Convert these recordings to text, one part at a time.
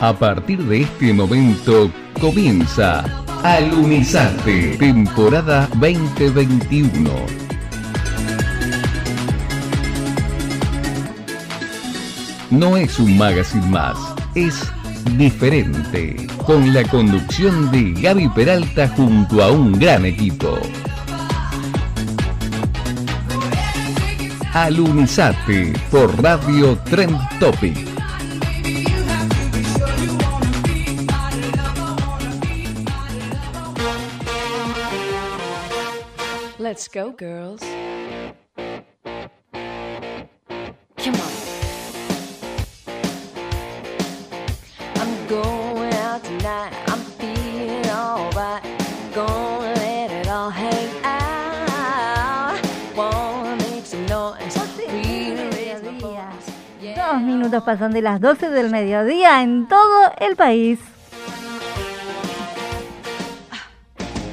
A partir de este momento comienza Alunizante, temporada 2021. No es un magazine más, es diferente, con la conducción de Gaby Peralta junto a un gran equipo. Alunizate por Radio Trend Topic. Let's go, girls. Minutos pasan de las 12 del mediodía en todo el país.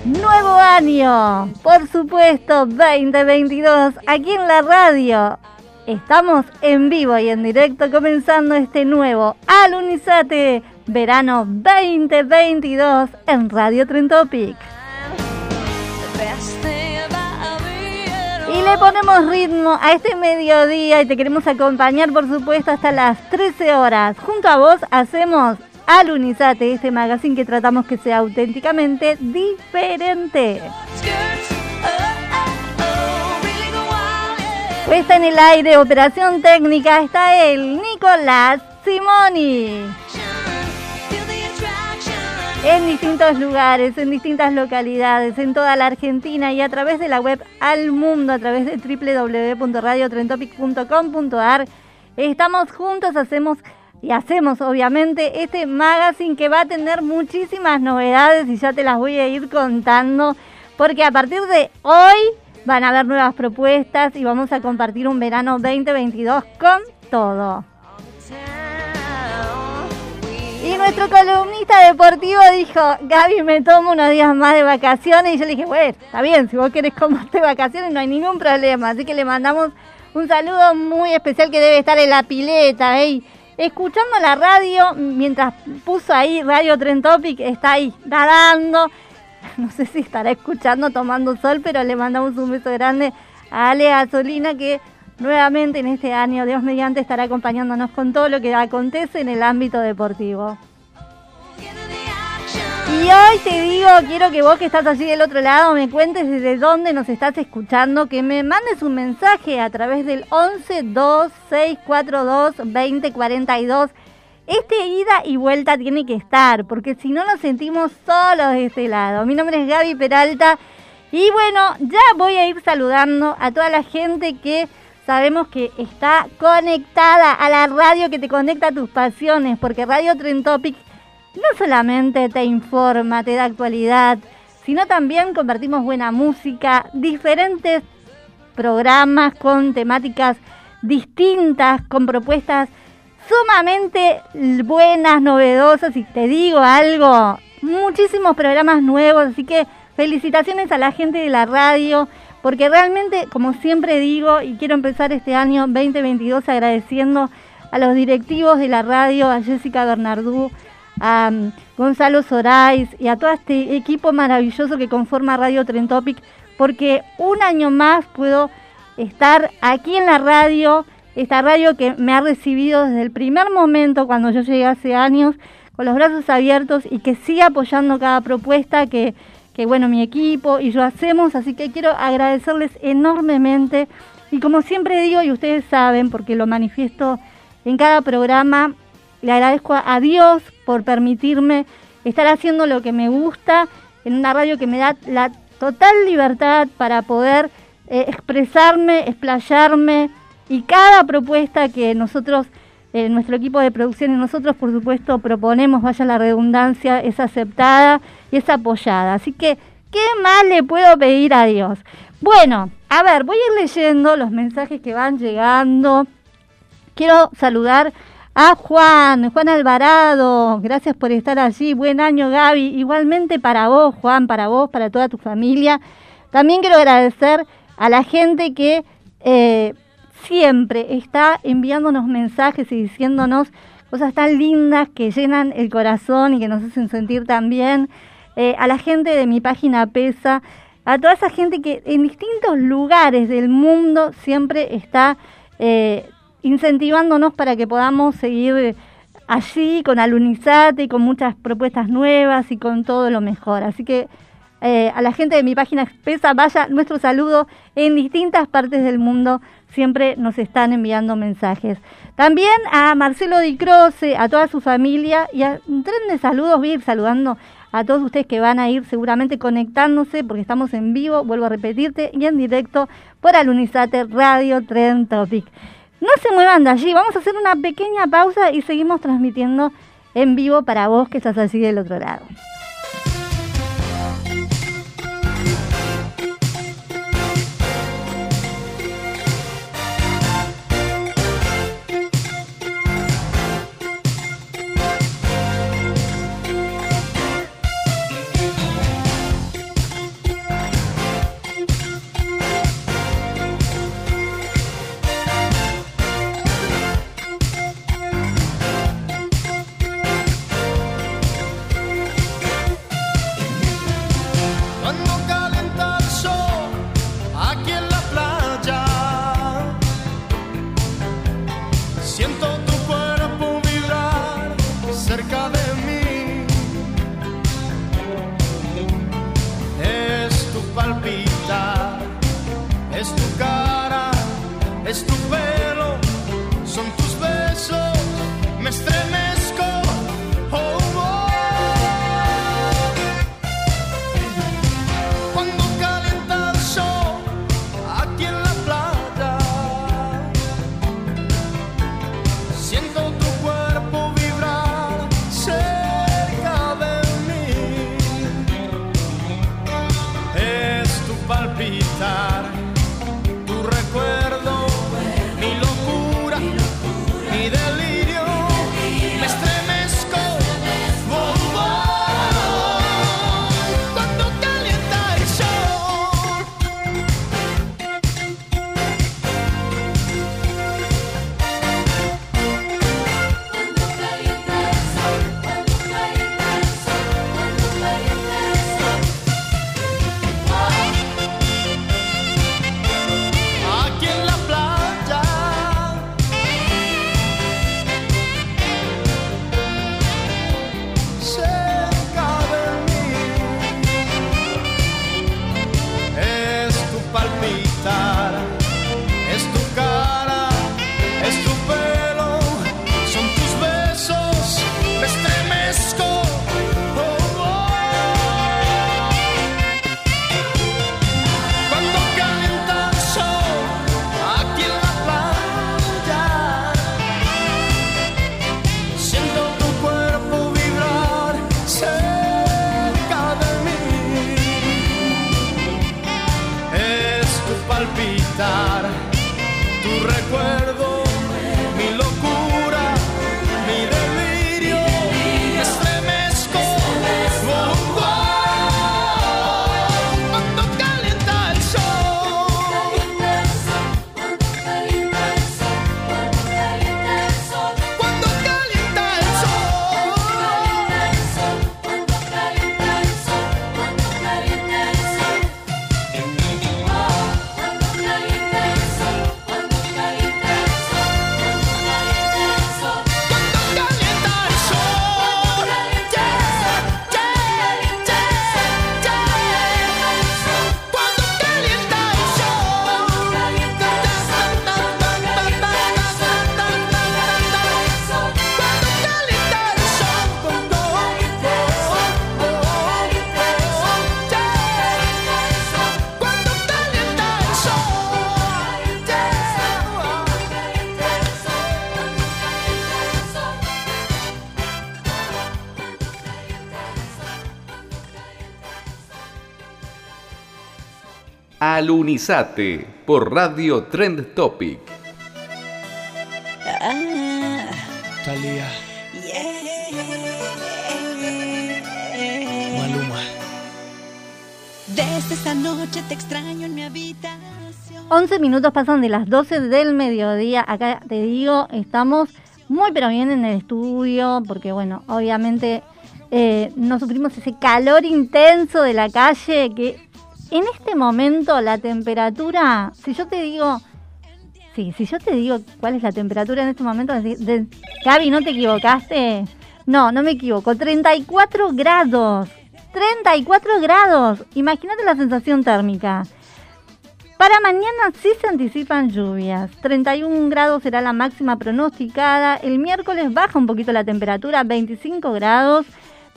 Nuevo año, por supuesto, 2022, aquí en la radio. Estamos en vivo y en directo comenzando este nuevo Alunizate Verano 2022 en Radio Trentopic. Le ponemos ritmo a este mediodía y te queremos acompañar, por supuesto, hasta las 13 horas. Junto a vos hacemos Alunizate, este magazine que tratamos que sea auténticamente diferente. Puesta en el aire, operación técnica, está el Nicolás Simoni. En distintos lugares, en distintas localidades, en toda la Argentina y a través de la web al mundo, a través de www.radiotrentopic.com.ar. Estamos juntos, hacemos y hacemos obviamente este magazine que va a tener muchísimas novedades y ya te las voy a ir contando porque a partir de hoy van a haber nuevas propuestas y vamos a compartir un verano 2022 con todo. Nuestro columnista deportivo dijo, Gaby, me tomo unos días más de vacaciones. Y yo le dije, bueno, está bien, si vos querés tomarte vacaciones no hay ningún problema. Así que le mandamos un saludo muy especial que debe estar en la pileta, escuchando la radio, mientras puso ahí Radio Tren Topic, está ahí nadando. No sé si estará escuchando, tomando sol, pero le mandamos un beso grande a Ale Gasolina que nuevamente en este año, Dios mediante, estará acompañándonos con todo lo que acontece en el ámbito deportivo. Y hoy te digo, quiero que vos que estás allí del otro lado me cuentes desde dónde nos estás escuchando, que me mandes un mensaje a través del 11 2 642 2042. Este ida y vuelta tiene que estar, porque si no nos sentimos solos de este lado. Mi nombre es Gaby Peralta y bueno, ya voy a ir saludando a toda la gente que sabemos que está conectada a la radio que te conecta a tus pasiones, porque Radio Tren Topic no solamente te informa, te da actualidad, sino también compartimos buena música, diferentes programas con temáticas distintas, con propuestas sumamente buenas, novedosas, y te digo algo, muchísimos programas nuevos, así que felicitaciones a la gente de la radio, porque realmente, como siempre digo, y quiero empezar este año 2022 agradeciendo a los directivos de la radio, a Jessica Bernardú, a um, Gonzalo Sorais y a todo este equipo maravilloso que conforma Radio Tren Topic, porque un año más puedo estar aquí en la radio, esta radio que me ha recibido desde el primer momento cuando yo llegué hace años, con los brazos abiertos y que sigue apoyando cada propuesta que, que bueno, mi equipo y yo hacemos, así que quiero agradecerles enormemente. Y como siempre digo, y ustedes saben, porque lo manifiesto en cada programa, le agradezco a Dios por permitirme estar haciendo lo que me gusta en una radio que me da la total libertad para poder eh, expresarme, explayarme y cada propuesta que nosotros, eh, nuestro equipo de producción y nosotros por supuesto proponemos, vaya la redundancia, es aceptada y es apoyada. Así que, ¿qué más le puedo pedir a Dios? Bueno, a ver, voy a ir leyendo los mensajes que van llegando. Quiero saludar a Juan, Juan Alvarado, gracias por estar allí. Buen año, Gaby. Igualmente para vos, Juan, para vos, para toda tu familia. También quiero agradecer a la gente que eh, siempre está enviándonos mensajes y diciéndonos cosas tan lindas que llenan el corazón y que nos hacen sentir tan bien. Eh, a la gente de mi página PESA, a toda esa gente que en distintos lugares del mundo siempre está eh, incentivándonos para que podamos seguir allí con Alunizate y con muchas propuestas nuevas y con todo lo mejor. Así que eh, a la gente de mi página Pesa, vaya nuestro saludo en distintas partes del mundo. Siempre nos están enviando mensajes. También a Marcelo Di Croce, a toda su familia y a un tren de saludos. Voy a ir saludando a todos ustedes que van a ir seguramente conectándose porque estamos en vivo, vuelvo a repetirte, y en directo por Alunizate Radio Tren Topic. No se muevan de allí, vamos a hacer una pequeña pausa y seguimos transmitiendo en vivo para vos que estás allí del otro lado. Alunizate por Radio Trend Topic. Talía. Maluma. Desde esta noche te extraño en mi habitación. 11 minutos pasan de las 12 del mediodía. Acá te digo, estamos muy pero bien en el estudio, porque bueno, obviamente eh, no sufrimos ese calor intenso de la calle que en este momento la temperatura, si yo te digo, sí, si yo te digo cuál es la temperatura en este momento, de, Gaby, ¿no te equivocaste? No, no me equivoco, 34 grados. 34 grados. Imagínate la sensación térmica. Para mañana sí se anticipan lluvias. 31 grados será la máxima pronosticada. El miércoles baja un poquito la temperatura, 25 grados.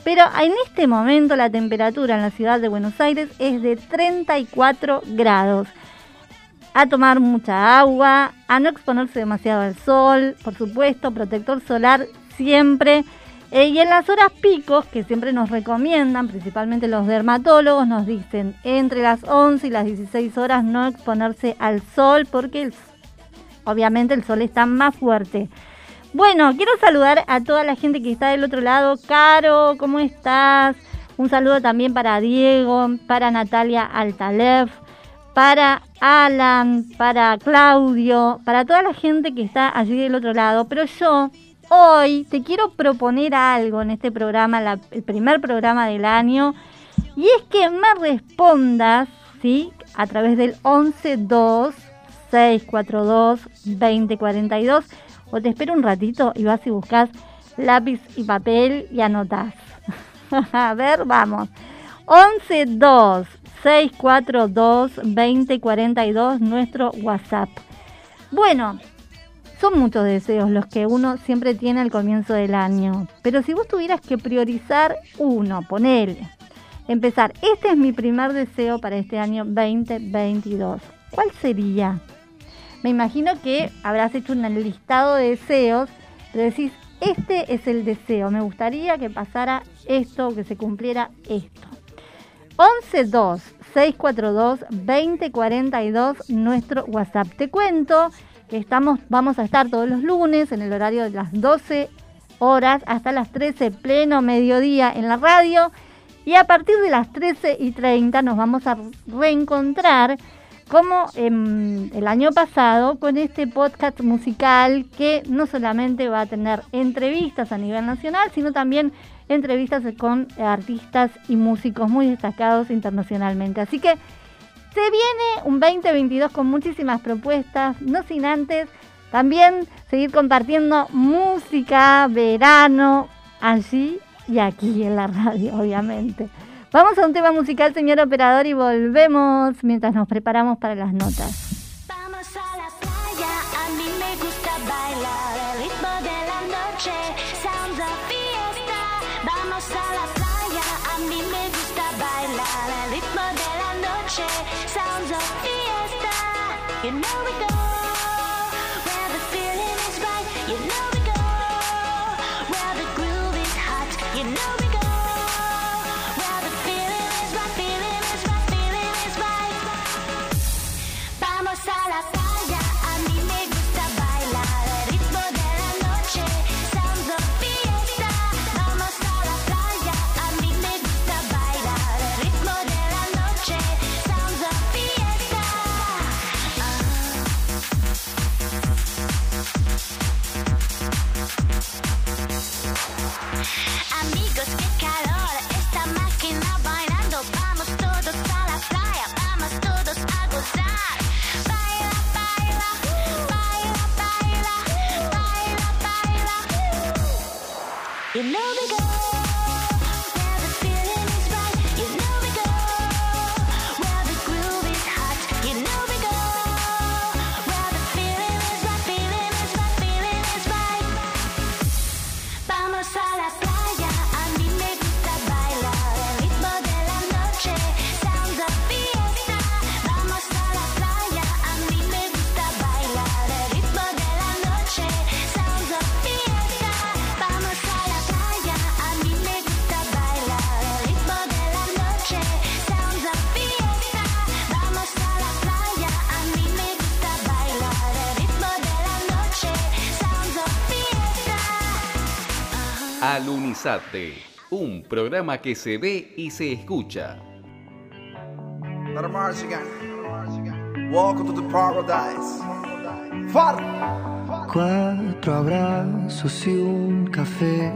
Pero en este momento la temperatura en la ciudad de Buenos Aires es de 34 grados. A tomar mucha agua, a no exponerse demasiado al sol, por supuesto, protector solar siempre. Eh, y en las horas picos, que siempre nos recomiendan, principalmente los dermatólogos, nos dicen entre las 11 y las 16 horas no exponerse al sol porque obviamente el sol está más fuerte. Bueno, quiero saludar a toda la gente que está del otro lado. Caro, ¿cómo estás? Un saludo también para Diego, para Natalia Altalef, para Alan, para Claudio, para toda la gente que está allí del otro lado. Pero yo hoy te quiero proponer algo en este programa, el primer programa del año, y es que me respondas, ¿sí? A través del 112 642 2042 o te espero un ratito y vas y buscas lápiz y papel y anotás. A ver, vamos. 112 642 2042 nuestro WhatsApp. Bueno, son muchos deseos los que uno siempre tiene al comienzo del año. Pero si vos tuvieras que priorizar uno, ponele, empezar, este es mi primer deseo para este año 2022. ¿Cuál sería? Me imagino que habrás hecho un listado de deseos, pero decís, este es el deseo, me gustaría que pasara esto, que se cumpliera esto. 112 642 2042 nuestro WhatsApp. Te cuento que estamos vamos a estar todos los lunes en el horario de las 12 horas hasta las 13 pleno mediodía en la radio y a partir de las 13 y 30 nos vamos a reencontrar como em, el año pasado con este podcast musical que no solamente va a tener entrevistas a nivel nacional, sino también entrevistas con artistas y músicos muy destacados internacionalmente. Así que se viene un 2022 con muchísimas propuestas, no sin antes también seguir compartiendo música, verano, allí y aquí en la radio, obviamente. Vamos a un tema musical, señor operador, y volvemos mientras nos preparamos para las notas. No. know Alunizate, un programa que se ve y se escucha. Let march again. Welcome to the paradise. Far. Cuatro abrazos y un café.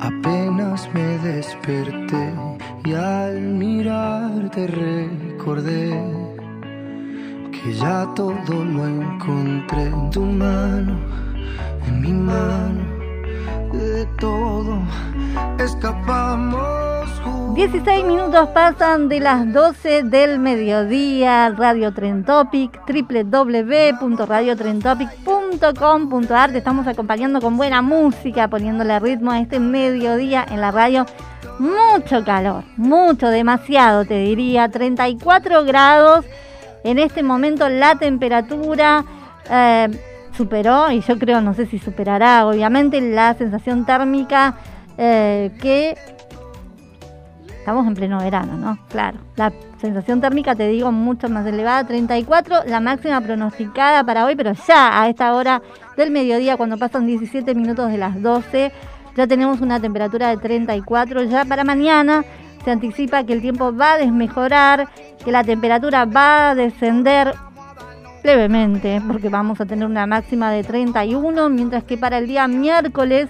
Apenas me desperté y al mirarte recordé que ya todo lo encontré en tu mano, en mi mano. De todo escapamos juntos. 16 minutos pasan de las 12 del mediodía, Radio Tren Topic, www.radiotrentopic.com.ar. Te estamos acompañando con buena música, poniéndole ritmo a este mediodía en la radio. Mucho calor, mucho, demasiado te diría, 34 grados. En este momento la temperatura eh, superó, y yo creo, no sé si superará, obviamente, la sensación térmica eh, que Estamos en pleno verano, ¿no? Claro. La sensación térmica, te digo, mucho más elevada, 34, la máxima pronosticada para hoy, pero ya a esta hora del mediodía, cuando pasan 17 minutos de las 12, ya tenemos una temperatura de 34. Ya para mañana se anticipa que el tiempo va a desmejorar, que la temperatura va a descender levemente, porque vamos a tener una máxima de 31, mientras que para el día miércoles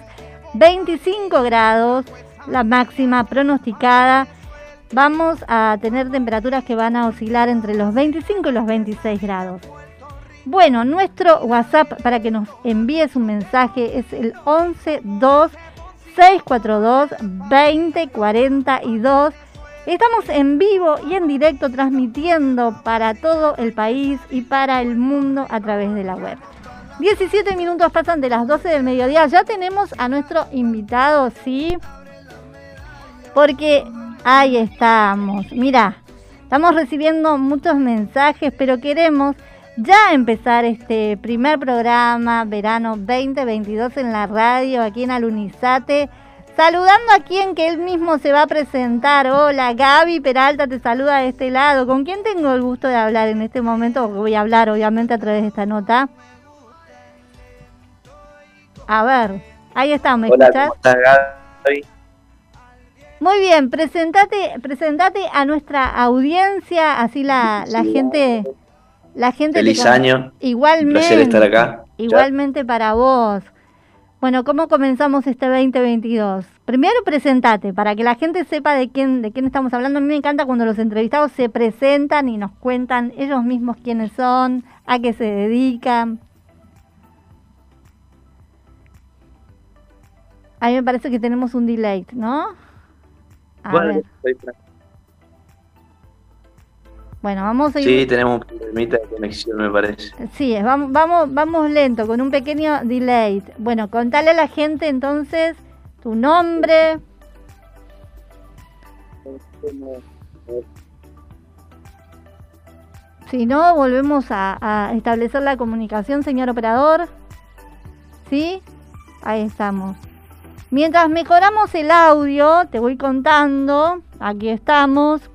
25 grados, la máxima pronosticada. Vamos a tener temperaturas que van a oscilar entre los 25 y los 26 grados. Bueno, nuestro WhatsApp para que nos envíes un mensaje es el 11 2 642 2042. Estamos en vivo y en directo transmitiendo para todo el país y para el mundo a través de la web. 17 minutos pasan de las 12 del mediodía. Ya tenemos a nuestro invitado, ¿sí? Porque ahí estamos. Mira, estamos recibiendo muchos mensajes, pero queremos ya empezar este primer programa, verano 2022 en la radio, aquí en Alunizate. Saludando a quien que él mismo se va a presentar. Hola, Gaby Peralta te saluda de este lado. ¿Con quién tengo el gusto de hablar en este momento? Voy a hablar, obviamente, a través de esta nota. A ver, ahí está, ¿me Hola? ¿cómo estás, Gaby? Muy bien, presentate, presentate a nuestra audiencia, así la, la gente, la gente Feliz año. Un Igualmente, placer estar acá. igualmente para vos. Bueno, ¿cómo comenzamos este 2022? Primero presentate, para que la gente sepa de quién, de quién estamos hablando. A mí me encanta cuando los entrevistados se presentan y nos cuentan ellos mismos quiénes son, a qué se dedican. A mí me parece que tenemos un delay, ¿no? A Bueno, ver. Bueno, vamos a ir. Sí, tenemos un problemita de conexión, me parece. Sí, vamos, vamos, vamos lento, con un pequeño delay. Bueno, contale a la gente entonces tu nombre. Si no, volvemos a, a establecer la comunicación, señor operador. ¿Sí? Ahí estamos. Mientras mejoramos el audio, te voy contando, aquí estamos,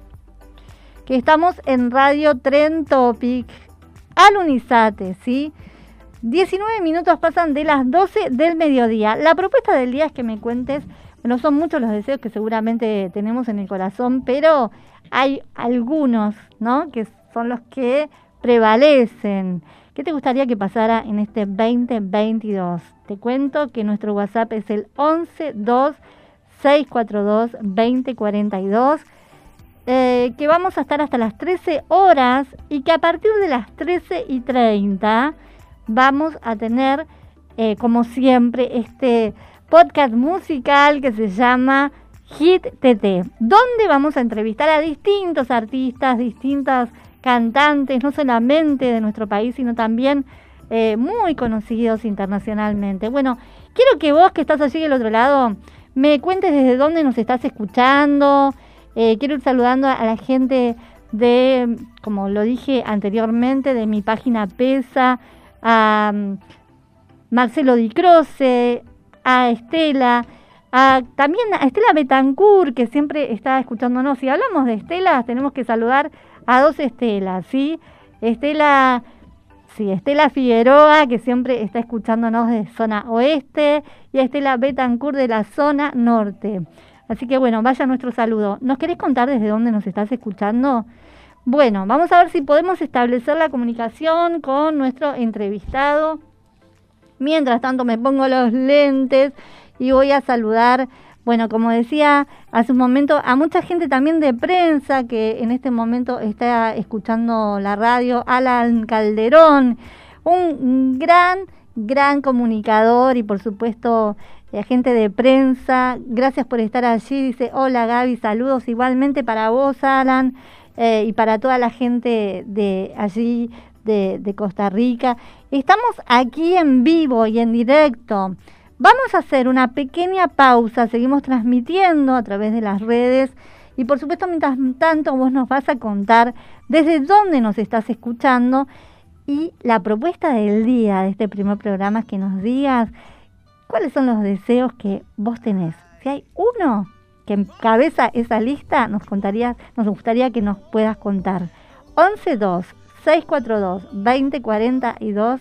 que estamos en Radio Tren Topic, al Unisate, ¿sí? 19 minutos pasan de las 12 del mediodía. La propuesta del día es que me cuentes, bueno, son muchos los deseos que seguramente tenemos en el corazón, pero hay algunos, ¿no? Que son los que prevalecen. ¿Qué te gustaría que pasara en este 2022? Te cuento que nuestro WhatsApp es el 11 2 642 2042 eh, que vamos a estar hasta las 13 horas y que a partir de las 13 y 30 vamos a tener, eh, como siempre, este podcast musical que se llama Hit TT, donde vamos a entrevistar a distintos artistas, distintas cantantes, no solamente de nuestro país, sino también eh, muy conocidos internacionalmente. Bueno, quiero que vos que estás allí del otro lado me cuentes desde dónde nos estás escuchando. Eh, quiero ir saludando a la gente de, como lo dije anteriormente, de mi página PESA, a mm, Marcelo Di Croce, a Estela, a, también a Estela Betancourt, que siempre está escuchándonos. Si hablamos de Estelas, tenemos que saludar a dos Estelas, ¿sí? Estela Sí, Estela Figueroa, que siempre está escuchándonos de zona oeste, y Estela Betancourt de la zona norte. Así que bueno, vaya nuestro saludo. ¿Nos querés contar desde dónde nos estás escuchando? Bueno, vamos a ver si podemos establecer la comunicación con nuestro entrevistado. Mientras tanto me pongo los lentes y voy a saludar, bueno, como decía hace un momento, a mucha gente también de prensa que en este momento está escuchando la radio, Alan Calderón, un gran, gran comunicador y por supuesto agente de prensa, gracias por estar allí, dice, hola Gaby, saludos igualmente para vos, Alan, eh, y para toda la gente de allí, de, de Costa Rica. Estamos aquí en vivo y en directo. Vamos a hacer una pequeña pausa, seguimos transmitiendo a través de las redes y por supuesto mientras tanto vos nos vas a contar desde dónde nos estás escuchando y la propuesta del día de este primer programa es que nos digas cuáles son los deseos que vos tenés. Si hay uno que encabeza esa lista, nos contaría, nos gustaría que nos puedas contar. 112 642 2042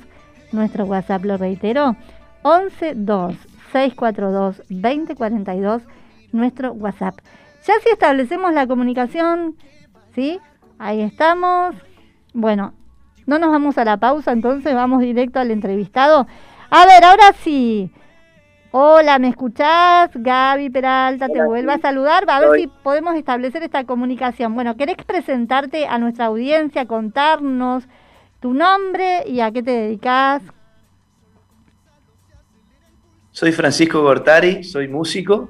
nuestro WhatsApp lo reitero 112 642 2042 nuestro WhatsApp. Ya si establecemos la comunicación, ¿sí? Ahí estamos. Bueno, no nos vamos a la pausa, entonces vamos directo al entrevistado. A ver, ahora sí. Hola, ¿me escuchás? Gaby Peralta, te vuelvo a saludar. A ver si podemos establecer esta comunicación. Bueno, ¿querés presentarte a nuestra audiencia, contarnos tu nombre y a qué te dedicas? Soy Francisco Gortari, soy músico,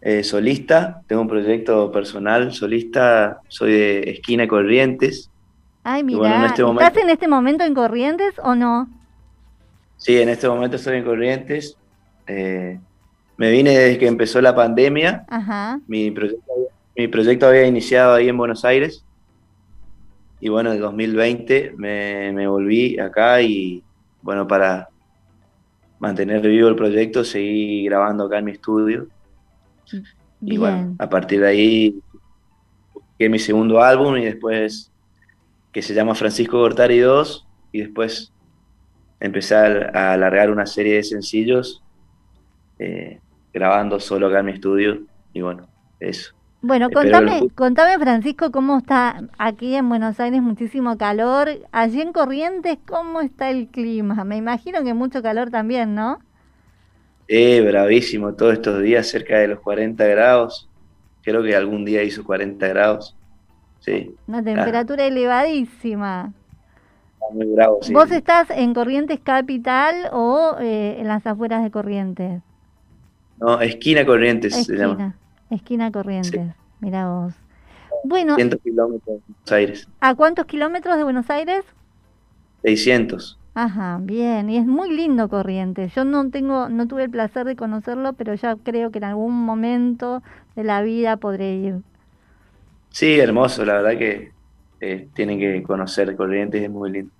eh, solista, tengo un proyecto personal, solista, soy de Esquina Corrientes. Ay, mira, bueno, este ¿estás en este momento en Corrientes o no? Sí, en este momento estoy en Corrientes. Eh, me vine desde que empezó la pandemia. Ajá. Mi proyecto, mi proyecto había iniciado ahí en Buenos Aires. Y bueno, en 2020 me, me volví acá y bueno, para mantener vivo el proyecto, seguí grabando acá en mi estudio. Y bueno, a partir de ahí busqué mi segundo álbum y después que se llama Francisco Gortari 2 y después empecé a, a alargar una serie de sencillos eh, grabando solo acá en mi estudio y bueno, eso. Bueno, contame, contame Francisco cómo está aquí en Buenos Aires, muchísimo calor. Allí en Corrientes, ¿cómo está el clima? Me imagino que mucho calor también, ¿no? Eh, bravísimo todos estos días, cerca de los 40 grados. Creo que algún día hizo 40 grados. Sí, Una temperatura elevadísima. está muy bravo, sí. ¿Vos estás en Corrientes Capital o eh, en las afueras de Corrientes? No, esquina Corrientes se llama. Esquina, esquina Corrientes. Mira vos. Bueno, 100 kilómetros de Buenos Aires. ¿a cuántos kilómetros de Buenos Aires? 600. Ajá, bien, y es muy lindo Corrientes. Yo no tengo, no tuve el placer de conocerlo, pero ya creo que en algún momento de la vida podré ir. Sí, hermoso, la verdad que eh, tienen que conocer Corrientes, es muy lindo.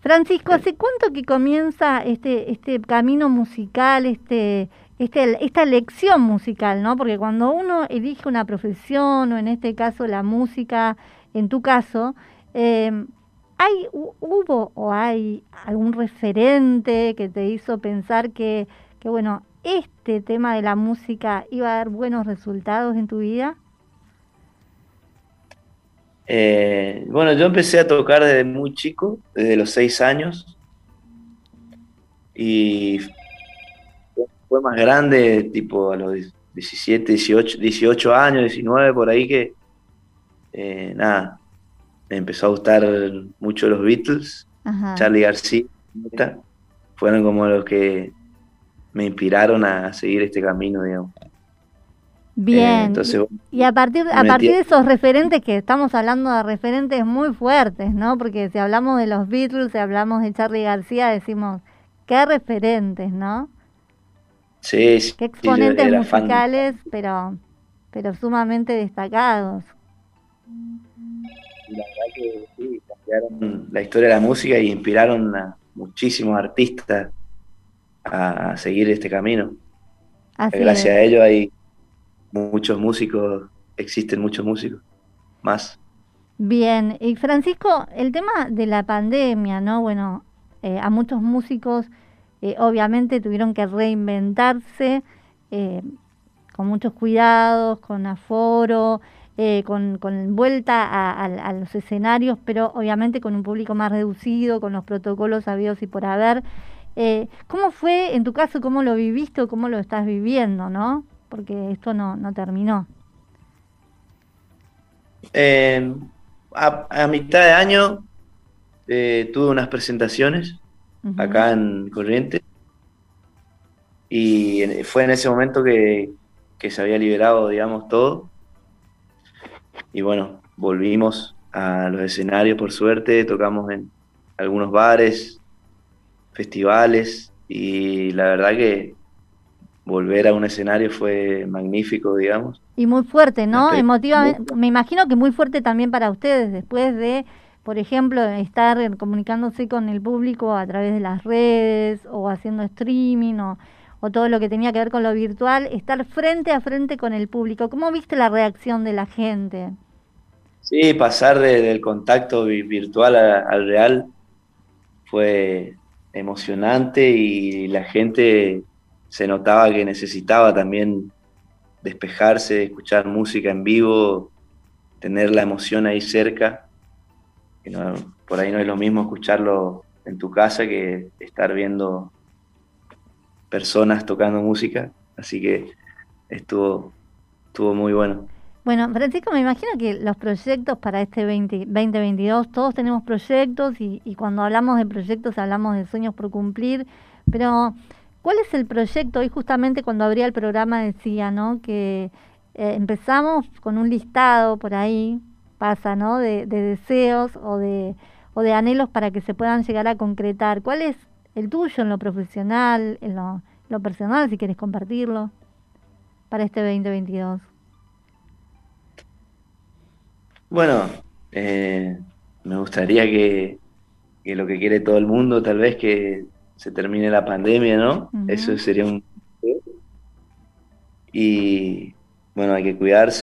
Francisco, ¿hace cuánto que comienza este este camino musical, este este esta elección musical, ¿no? Porque cuando uno elige una profesión o en este caso la música, en tu caso, eh, ¿hay hu- hubo o hay algún referente que te hizo pensar que que bueno este tema de la música iba a dar buenos resultados en tu vida? Eh, bueno, yo empecé a tocar desde muy chico, desde los 6 años, y fue más grande, tipo a los 17, 18, 18 años, 19, por ahí que, eh, nada, me empezó a gustar mucho los Beatles, Ajá. Charlie García, fueron como los que me inspiraron a seguir este camino, digamos. Bien. Eh, entonces, Y a partir, a partir de esos referentes que estamos hablando de referentes muy fuertes, ¿no? Porque si hablamos de los Beatles, si hablamos de Charlie García, decimos, qué referentes, ¿no? Sí, sí, Qué sí, exponentes fan. musicales, pero, pero sumamente destacados. La verdad que sí, cambiaron la historia de la música y inspiraron a muchísimos artistas a, seguir este camino. Así Gracias es. a ellos hay muchos músicos, existen muchos músicos más. Bien, y Francisco, el tema de la pandemia, ¿no? Bueno, eh, a muchos músicos eh, obviamente tuvieron que reinventarse eh, con muchos cuidados, con aforo, eh, con, con vuelta a, los escenarios, pero obviamente con un público más reducido, con los protocolos habidos y por haber. ¿Cómo fue en tu caso, cómo lo viviste o cómo lo estás viviendo, no? Porque esto no, no terminó. A, mitad de año tuve unas presentaciones Acá en Corrientes y en- fue en ese momento que, que se había liberado, digamos, todo. Y bueno, volvimos a los escenarios por suerte, tocamos en algunos bares, festivales y la verdad que volver a un escenario fue magnífico, digamos. Y muy fuerte, ¿no? Emotivamente, me imagino que muy fuerte también para ustedes, después de, por ejemplo, estar comunicándose con el público a través de las redes o haciendo streaming o, todo lo que tenía que ver con lo virtual, estar frente a frente con el público. ¿Cómo viste la reacción de la gente? Sí, pasar de- del contacto vi- virtual al real fue emocionante y la gente se notaba que necesitaba también despejarse, escuchar música en vivo, tener la emoción ahí cerca. Por ahí no es lo mismo escucharlo en tu casa que estar viendo personas tocando música, así que estuvo, estuvo muy bueno. Bueno, Francisco, me imagino que los proyectos para este 20, 2022, todos tenemos proyectos y, y cuando hablamos de proyectos hablamos de sueños por cumplir, pero ¿cuál es el proyecto? Hoy justamente cuando abría el programa decía, ¿no? Que eh, empezamos con un listado por ahí, pasa, ¿no? De, de deseos o de, o de anhelos para que se puedan llegar a concretar. ¿Cuál es el tuyo en lo profesional, en lo, personal, si quieres compartirlo, para este 2022? Bueno, eh, me gustaría que, que lo que quiere todo el mundo, tal vez que se termine la pandemia, ¿no? Eso sería un... Y bueno, hay que cuidarse.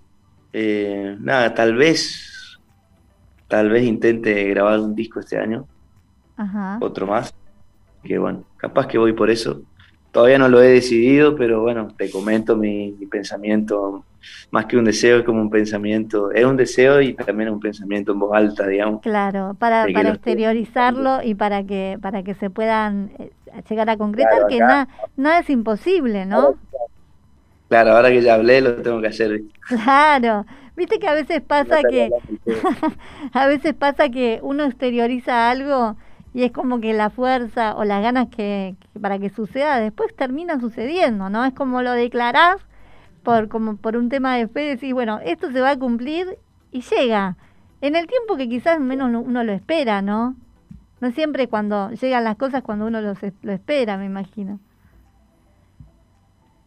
eh, nada, tal vez, tal vez intente grabar un disco este año, Ajá. otro más, que bueno, capaz que voy por eso. Todavía no lo he decidido, pero bueno, te comento mi, mi pensamiento, más que un deseo, es como un pensamiento, es un deseo y también un pensamiento en voz alta, digamos. Claro, para, para lo- exteriorizarlo y para que para que se puedan eh, llegar a concretar, Claro, que acá- na- nada es imposible, ¿no? Claro, ahora que ya hablé, lo tengo que hacer. Claro, viste que a veces pasa No que a veces pasa que uno exterioriza algo y es como que la fuerza o las ganas que, que para que suceda después termina sucediendo, ¿no? Es como lo declarás por como por un tema de fe decís, bueno, esto se va a cumplir y llega en el tiempo que quizás menos uno lo espera, ¿no? No siempre cuando llegan las cosas cuando uno los lo espera, me imagino.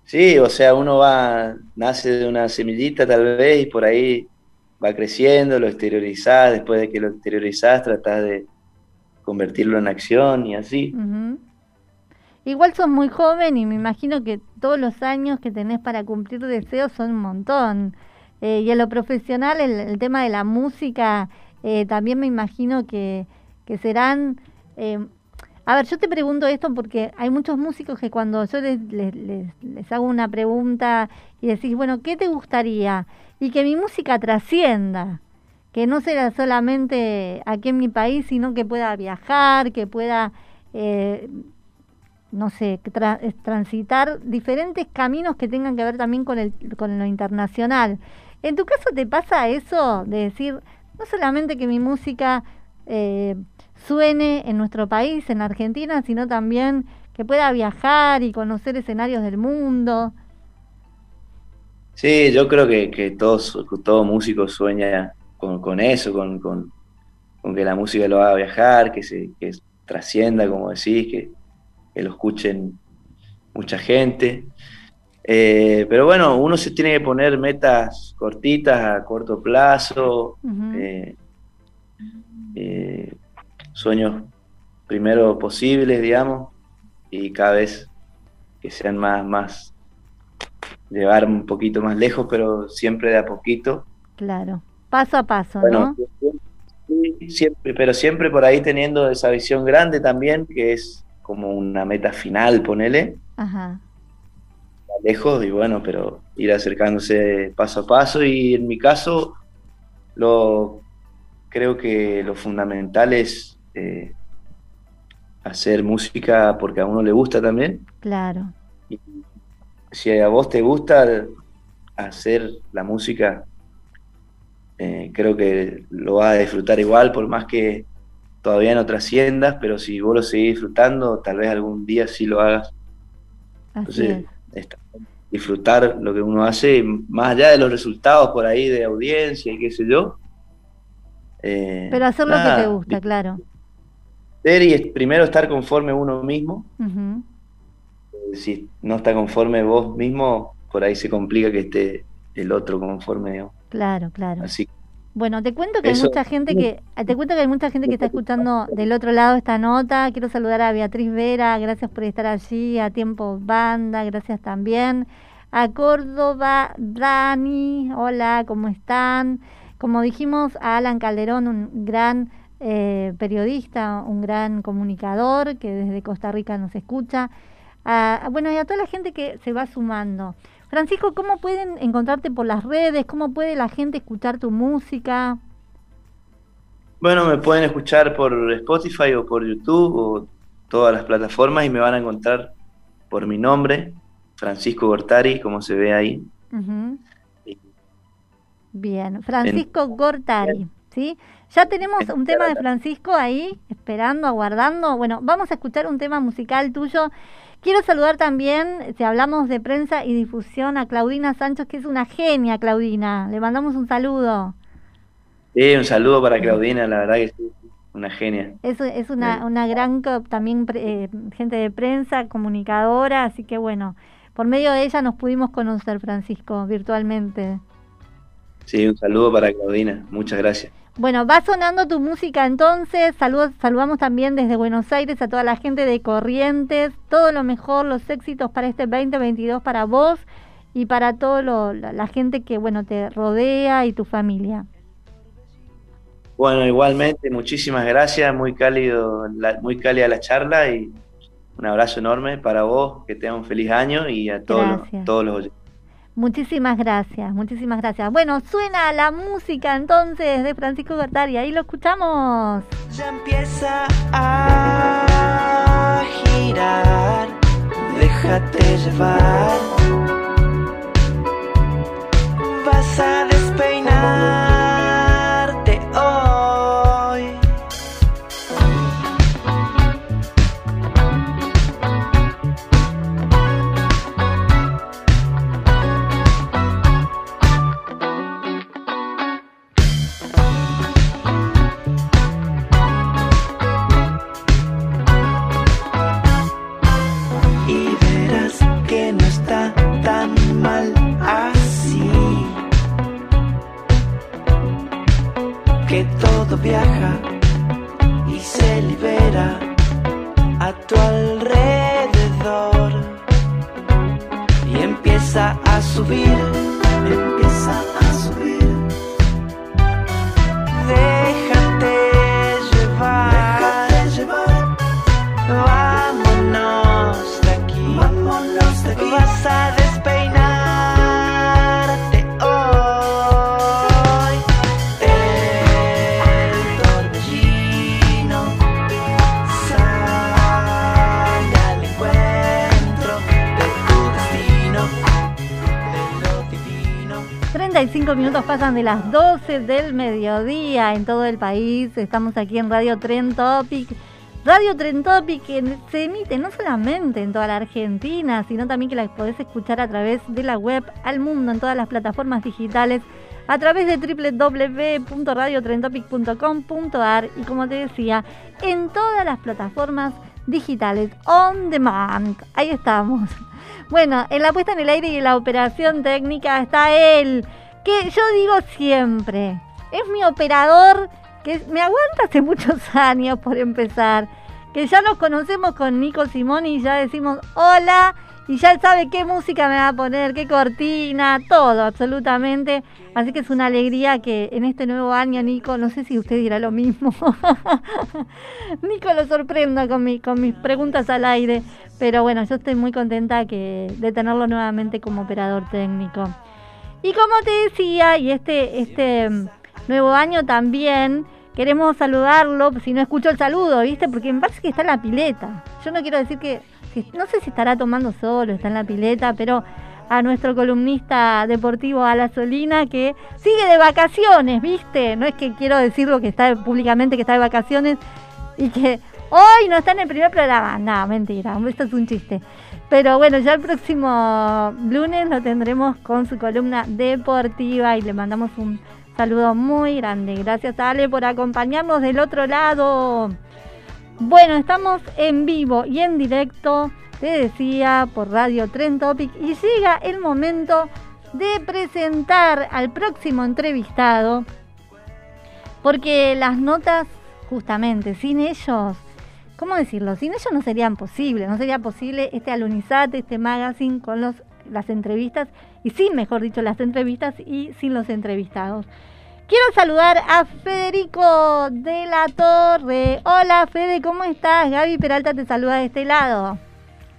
Sí, o sea, uno va, nace de una semillita tal vez y por ahí va creciendo, lo exteriorizás, después de que lo exteriorizás tratás de convertirlo en acción y así. Igual sos muy joven y me imagino que todos los años que tenés para cumplir deseos son un montón. Eh, y en lo profesional, el, el tema de la música, eh, también me imagino que, que serán... eh, A ver, yo te pregunto esto porque hay muchos músicos que cuando yo les, les, les, hago una pregunta y decís, bueno, ¿qué te gustaría? Y que mi música trascienda, que no sea solamente aquí en mi país, sino que pueda viajar, que pueda, eh, no sé, tra- transitar diferentes caminos que tengan que ver también con, el, con lo internacional. ¿En tu caso te pasa eso de decir, no solamente que mi música eh, suene en nuestro país, en Argentina, sino también que pueda viajar y conocer escenarios del mundo? Sí, yo creo que, que todos, todo músico sueña con, con eso, con, con- con que la música lo haga viajar, que se que trascienda, como decís, que, que lo escuchen mucha gente. Eh, pero bueno, uno se tiene que poner metas cortitas, a corto plazo, eh, eh, sueños primero posibles, digamos, y cada vez que sean más, más, llevar un poquito más lejos, pero siempre de a poquito. Claro, paso a paso, Bueno, ¿no? sí, siempre, pero siempre por ahí teniendo esa visión grande también, que es como una meta final, ponele, Ajá, lejos, y bueno, pero ir acercándose paso a paso, y en mi caso, lo creo que lo fundamental es eh, hacer música porque a uno le gusta también. claro. si a vos te gusta hacer la música, eh, creo que lo vas a disfrutar igual, por más que todavía no trasciendas, pero si vos lo seguís disfrutando, tal vez algún día sí lo hagas. Así Entonces, está- disfrutar lo que uno hace, más allá de los resultados por ahí de audiencia y qué sé yo. eh, Pero hacer lo que te gusta, claro. Ver y primero estar conforme uno mismo. Ujú. Si no está conforme vos mismo, por ahí se complica que esté el otro conforme, digamos. Claro, claro. Así Bueno, te cuento que hay mucha gente que te cuento que hay mucha gente que está escuchando del otro lado esta nota. Quiero saludar a Beatriz Vera, gracias por estar allí, a Tiempo Banda, gracias también. A Córdoba, Dani, hola, ¿cómo están? Como dijimos, a Alan Calderón, un gran eh, periodista, un gran comunicador que desde Costa Rica nos escucha. Bueno, y a toda la gente que se va sumando. Francisco, ¿cómo pueden encontrarte por las redes? ¿Cómo puede la gente escuchar tu música? Bueno, me pueden escuchar por Spotify o por YouTube o todas las plataformas y me van a encontrar por mi nombre, Francisco Gortari, como se ve ahí. Bien, Francisco Gortari, ¿sí? Ya tenemos un tema de Francisco ahí, esperando, aguardando. Bueno, vamos a escuchar un tema musical tuyo. Quiero saludar también, si hablamos de prensa y difusión, a Claudina Sánchez, que es una genia, Claudina. Le mandamos un saludo. Sí, un saludo para Claudina, la verdad que sí, una genia. Es, es una, una gran también eh, gente de prensa, comunicadora, así que bueno, por medio de ella nos pudimos conocer, Francisco, virtualmente. Sí, un saludo para Claudina, muchas gracias. Bueno, va sonando tu música entonces. Saludos, saludamos también desde Buenos Aires a toda la gente de Corrientes. Todo lo mejor, los éxitos para este 2022 para vos y para toda la, la gente que bueno te rodea y tu familia. Bueno, igualmente, muchísimas gracias, muy cálido, la- muy cálida la charla y un abrazo enorme para vos, que tengan un feliz año y a todos los, todos los oyentes. Muchísimas gracias, muchísimas gracias. Bueno, suena la música entonces de Francisco Gortari. Ahí lo escuchamos. Ya empieza a girar, déjate llevar. Vas a despeinarte de las 12 del mediodía en todo el país. Estamos aquí en Radio Tren Topic. Radio Tren Topic que se emite no solamente en toda la Argentina, sino también que la podés escuchar a través de la web al mundo en todas las plataformas digitales a través de www.radiotrentopic.com.ar y como te decía, en todas las plataformas digitales on demand. Ahí estamos. Bueno, en la puesta en el aire y en la operación técnica está él, que yo digo siempre, es mi operador que me aguanta hace muchos años por empezar, que ya nos conocemos con Nico Simón y ya decimos hola y ya sabe qué música me va a poner, qué cortina, todo, absolutamente. Así que es una alegría que en este nuevo año, Nico, no sé si usted dirá lo mismo. Nico lo sorprenda con, mi, con mis preguntas al aire. Pero bueno, yo estoy muy contenta que, de tenerlo nuevamente como operador técnico. Y como te decía, y este, este nuevo año también, queremos saludarlo, si no escucho el saludo, ¿viste? Porque me parece que está en la pileta. Yo no quiero decir que- no sé si estará tomando solo, está en la pileta, pero a nuestro columnista deportivo Ala Solina que sigue de vacaciones, ¿viste? No es que quiero decirlo que está públicamente que está de vacaciones y que hoy no está en el primer programa. No, mentira, esto es un chiste. Pero bueno, ya el próximo lunes lo tendremos con su columna deportiva y le mandamos un saludo muy grande. Gracias Ale por acompañarnos del otro lado. Bueno, estamos en vivo y en directo, te decía, por Radio Tren Topic y llega el momento de presentar al próximo entrevistado, porque las notas, justamente, sin ellos, ¿cómo decirlo? Sin ellos no serían posible, no sería posible este alunizate, este magazine con los, las entrevistas, y sin, mejor dicho, las entrevistas y sin los entrevistados. Quiero saludar a Federico de la Torre. Hola Fede, ¿cómo estás? Gaby Peralta te saluda de este lado.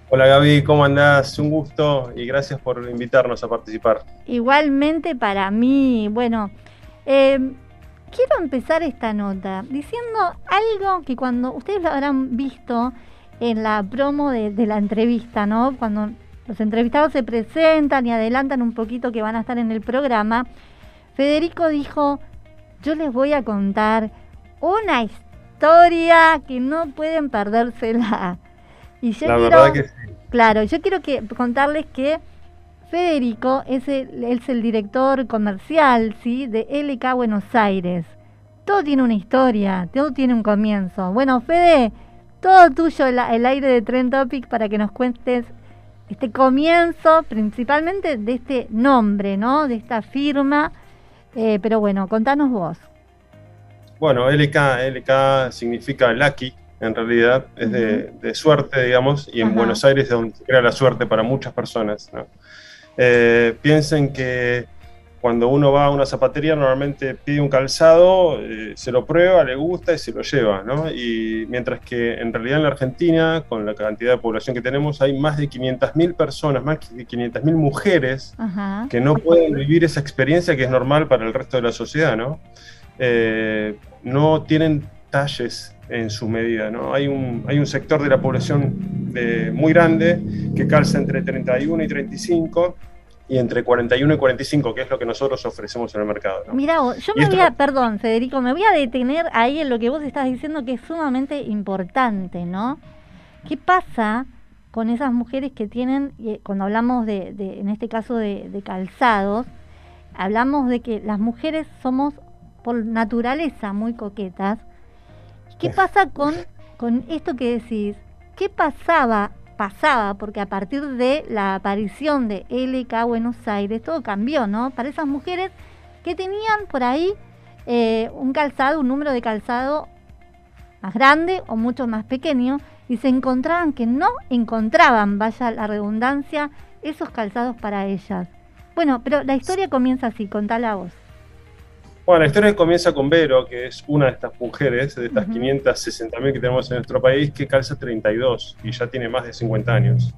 Hola Gaby, ¿cómo andás? Un gusto y gracias por invitarnos a participar. Igualmente para mí, bueno, eh, quiero empezar esta nota diciendo algo que cuando ustedes lo habrán visto en la promo de, de la entrevista, ¿no? Cuando los entrevistados se presentan y adelantan un poquito que van a estar en el programa, Federico dijo, yo les voy a contar una historia que no pueden perdérsela. Y yo La quiero, verdad que sí. claro, yo quiero que contarles que Federico es el, es el director comercial, ¿sí? De LK Buenos Aires. Todo tiene una historia, todo tiene un comienzo. Bueno, Fede, todo tuyo el, el aire de Trend Topic para que nos cuentes este comienzo, principalmente de este nombre, ¿no? De esta firma. Eh, pero bueno, contanos vos. Bueno, LK, LK significa lucky, en realidad, es de, de suerte, digamos, y en. Buenos Aires es donde se crea la suerte para muchas personas. ¿no? Eh, piensen que cuando uno va a una zapatería normalmente pide un calzado, eh, se lo prueba, le gusta y se lo lleva, ¿no? Y mientras que en realidad en la Argentina, con la cantidad de población que tenemos, hay más de 500.000 personas, más de 500.000 mujeres Ajá. que no pueden vivir esa experiencia que es normal para el resto de la sociedad, ¿no? Eh, no tienen talles en su medida, ¿no? Hay un, hay un sector de la población eh, muy grande que calza entre 31 y 35 y entre 41 y 45, que es lo que nosotros ofrecemos en el mercado, ¿no? Mira, yo me voy a, perdón, Federico, me voy a detener ahí en lo que vos estás diciendo que es sumamente importante, ¿no? ¿Qué pasa con esas mujeres que tienen, eh, cuando hablamos de, de- en este caso de, de calzados, hablamos de que las mujeres somos por naturaleza muy coquetas. ¿Qué pasa con, con esto que decís? ¿Qué pasaba? Pasaba, porque a partir de la aparición de LK Buenos Aires, todo cambió, ¿no? Para esas mujeres que tenían por ahí eh, un calzado, un número de calzado más grande o mucho más pequeño, y se encontraban que no encontraban, vaya la redundancia, esos calzados para ellas. Bueno, pero la historia comienza así, contala vos. Bueno, la historia comienza con Vero, que es una de estas mujeres, de estas Ujú. 560.000 que tenemos en nuestro país, que calza 32 y ya tiene más de 50 años.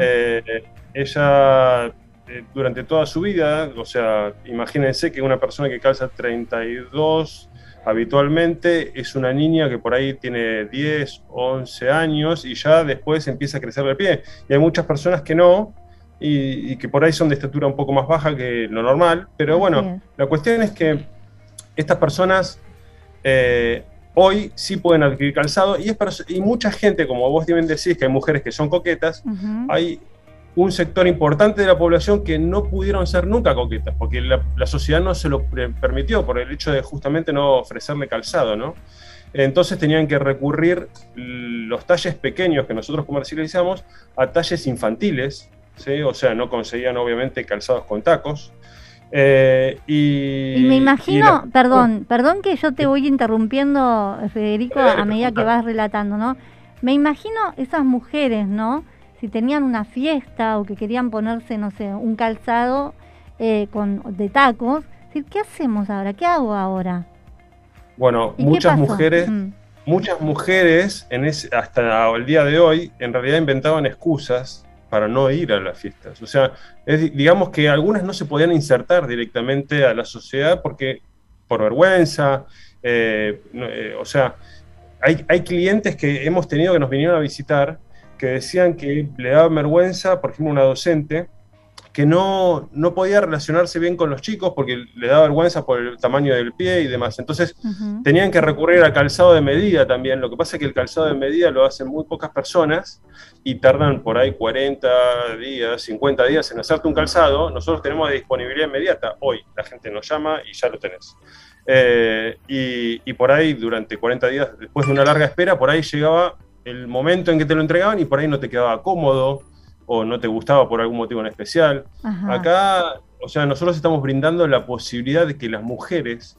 Eh, ella, eh, durante toda su vida, o sea, imagínense que una persona que calza 32 habitualmente es una niña que por ahí tiene 10, 11 años y ya después empieza a crecer el pie. Y hay muchas personas que no, y, y que por ahí son de estatura un poco más baja que lo normal, pero bueno, la cuestión es que estas personas eh, hoy sí pueden adquirir calzado y, es y mucha gente, como vos bien decís, que hay mujeres que son coquetas, hay un sector importante de la población que no pudieron ser nunca coquetas, porque la, la sociedad no se lo permitió por el hecho de justamente no ofrecerle calzado, ¿no? Entonces tenían que recurrir los talles pequeños que nosotros comercializamos a talles infantiles, ¿sí? o sea, no conseguían obviamente calzados con tacos. Eh, y, Y me imagino, la- perdón, perdón que yo te voy interrumpiendo, Federico, Dale, a medida que vas relatando, ¿no? Me imagino esas mujeres, ¿no? Si tenían una fiesta o que querían ponerse, no sé, un calzado eh, con de tacos, decir, ¿qué hacemos ahora? ¿Qué hago ahora? Bueno, ¿Y qué muchas mujeres, Mm. muchas mujeres en ese, hasta el día de hoy en realidad inventaban excusas para no ir a las fiestas. O sea, es digamos que algunas no se podían insertar directamente a la sociedad porque por vergüenza, eh, eh, o sea, hay, hay clientes que hemos tenido que nos vinieron a visitar que decían que le daba vergüenza, por ejemplo, una docente, que no, no podía relacionarse bien con los chicos porque le daba vergüenza por el tamaño del pie y demás. Entonces, tenían que recurrir al calzado de medida también. Lo que pasa es que el calzado de medida lo hacen muy pocas personas y tardan por ahí 40 días, 50 días en hacerte un calzado. Nosotros tenemos de disponibilidad inmediata. Hoy la gente nos llama y ya lo tenés. Eh, y, y por ahí, durante 40 días, después de una larga espera, por ahí llegaba el momento en que te lo entregaban y por ahí no te quedaba cómodo o no te gustaba por algún motivo en especial. Ajá. Acá, o sea, nosotros estamos brindando la posibilidad de que las mujeres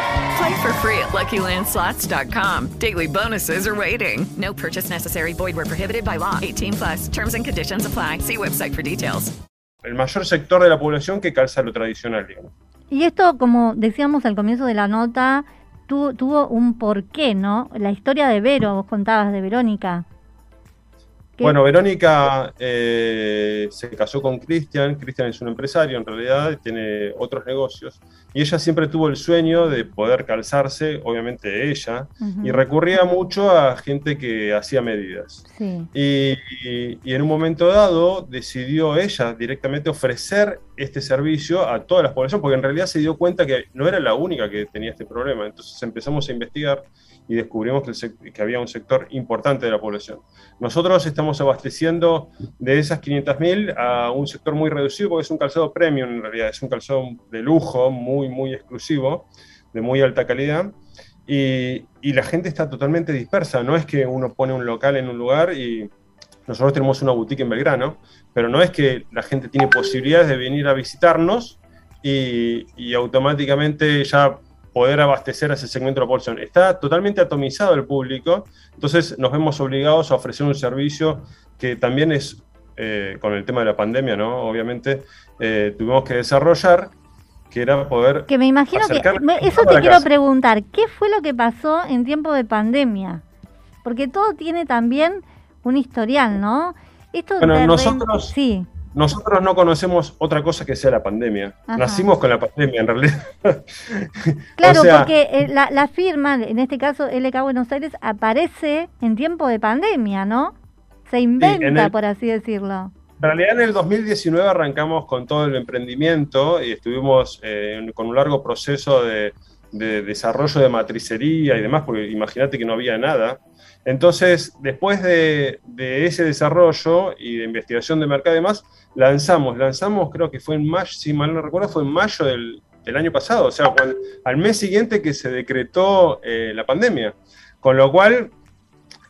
Play for free at LuckyLandSlots.com. Daily bonuses are waiting. No purchase necessary. Void where prohibited by law. 18 plus. Terms and conditions apply. See website for details. el mayor sector de la población que calza lo tradicional, digamos. Y esto, como decíamos al comienzo de la nota, tu- tuvo un porqué, ¿no? La historia de Vero, vos contabas de Verónica. ¿Qué? Bueno, Verónica eh, se casó con Cristian. Cristian es un empresario en realidad, tiene otros negocios. Y ella siempre tuvo el sueño de poder calzarse, obviamente ella, y recurría mucho a gente que hacía medidas. Sí. Y, y- y en un momento dado decidió ella directamente ofrecer este servicio a toda la población, porque en realidad se dio cuenta que no era la única que tenía este problema. Entonces empezamos a investigar y descubrimos que, el que había un sector importante de la población. Nosotros estamos abasteciendo de esas 500.000 a un sector muy reducido, porque es un calzado premium en realidad, es un calzado de lujo, muy, muy exclusivo, de muy alta calidad. Y, la gente está totalmente dispersa, no es que uno pone un local en un lugar y nosotros tenemos una boutique en Belgrano, pero no es que la gente tiene posibilidades de venir a visitarnos y, y automáticamente ya poder abastecer a ese segmento de la población. Está totalmente atomizado el público, entonces nos vemos obligados a ofrecer un servicio que también es, eh, con el tema de la pandemia, ¿no? Obviamente, eh, tuvimos que desarrollar, que era poder... Que me imagino que eso te quiero casa. preguntar, ¿qué fue lo que pasó en tiempo de pandemia? Porque todo tiene también un historial, ¿no? Esto Bueno, nosotros- sí, Nosotros no conocemos otra cosa que sea la pandemia. Ajá. Nacimos con la pandemia, en realidad. claro, O sea, porque eh, la, la firma, en este caso LK Buenos Aires, aparece en tiempo de pandemia, ¿no? Se inventa, el- por así decirlo. En realidad en el 2019 arrancamos con todo el emprendimiento y estuvimos eh, con un largo proceso de, de desarrollo de matricería y demás, porque imagínate que no había nada. Entonces, después de, ese desarrollo y de investigación de mercado y demás, lanzamos, lanzamos creo que fue en mayo, si mal no recuerdo, fue en mayo del, año pasado, o sea, al mes siguiente que se decretó eh, la pandemia. Con lo cual,